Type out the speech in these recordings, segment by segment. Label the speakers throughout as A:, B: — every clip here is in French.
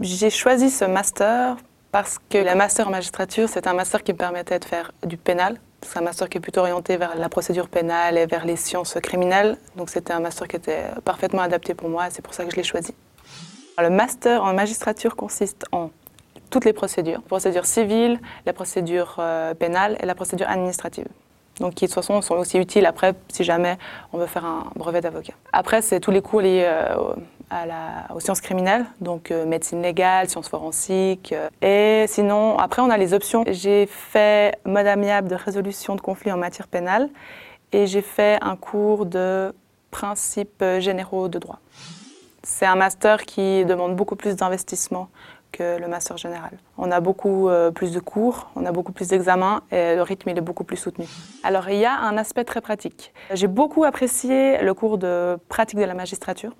A: J'ai choisi ce master parce que le master en magistrature, c'est un master qui me permettait de faire du pénal. C'est un master qui est plutôt orienté vers la procédure pénale et vers les sciences criminelles. Donc c'était un master qui était parfaitement adapté pour moi et c'est pour ça que je l'ai choisi. Le master en magistrature consiste en toutes les procédures, la procédure civile, la procédure euh, pénale et la procédure administrative. Donc qui de toute façon sont aussi utiles après si jamais on veut faire un brevet d'avocat. Après c'est tous les cours liés euh, aux sciences criminelles, donc euh, médecine légale, sciences forensiques. et sinon après on a les options. J'ai fait mode amiable de résolution de conflits en matière pénale et j'ai fait un cours de principes généraux de droit. C'est un master qui demande beaucoup plus d'investissement que le master général. On a beaucoup euh, plus de cours, on a beaucoup plus d'examens et le rythme est beaucoup plus soutenu. Alors il y a un aspect très pratique. J'ai beaucoup apprécié le cours de pratique de la magistrature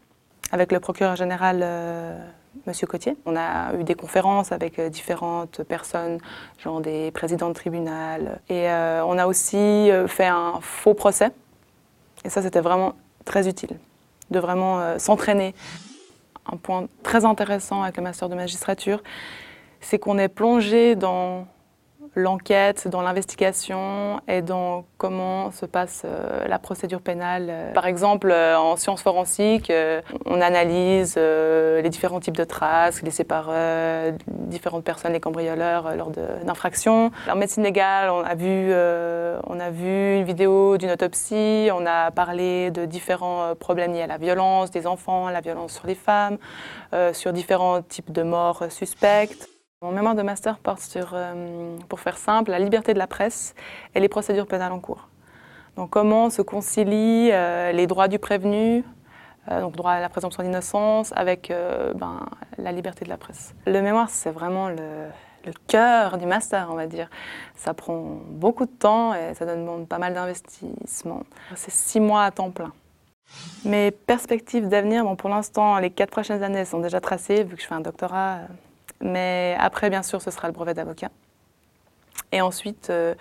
A: avec le procureur général euh, Monsieur Cotier. On a eu des conférences avec euh, différentes personnes, genre des présidents de tribunal. Et on a aussi fait un faux procès. Et ça, c'était vraiment très utile, de vraiment s'entraîner un point très intéressant avec le master de magistrature, c'est qu'on est plongé dans l'enquête, dans l'investigation et dans comment se passe euh, la procédure pénale. Par exemple, euh, en sciences forensiques, euh, on analyse les différents types de traces, les sépareurs, différentes personnes, les cambrioleurs lors d'infractions. En médecine légale, on a vu, on a vu une vidéo d'une autopsie, on a parlé de différents problèmes liés à la violence des enfants, la violence sur les femmes, sur différents types de morts suspectes. Mon mémoire de master porte sur, euh, pour faire simple, la liberté de la presse et les procédures pénales en cours. Donc comment se concilient euh, les droits du prévenu, euh, donc droit à la présomption d'innocence, avec ben, la liberté de la presse? Le mémoire, c'est vraiment le, le cœur du master, on va dire. Ça prend beaucoup de temps et ça demande pas mal d'investissement. C'est six mois à temps plein. Mes perspectives d'avenir, bon, pour l'instant, les quatre prochaines années sont déjà tracées, vu que je fais un doctorat mais après, bien sûr, ce sera le brevet d'avocat. Et ensuite, euh,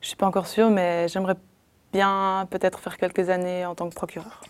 A: je ne suis pas encore sûre, mais j'aimerais bien peut-être faire quelques années en tant que procureur.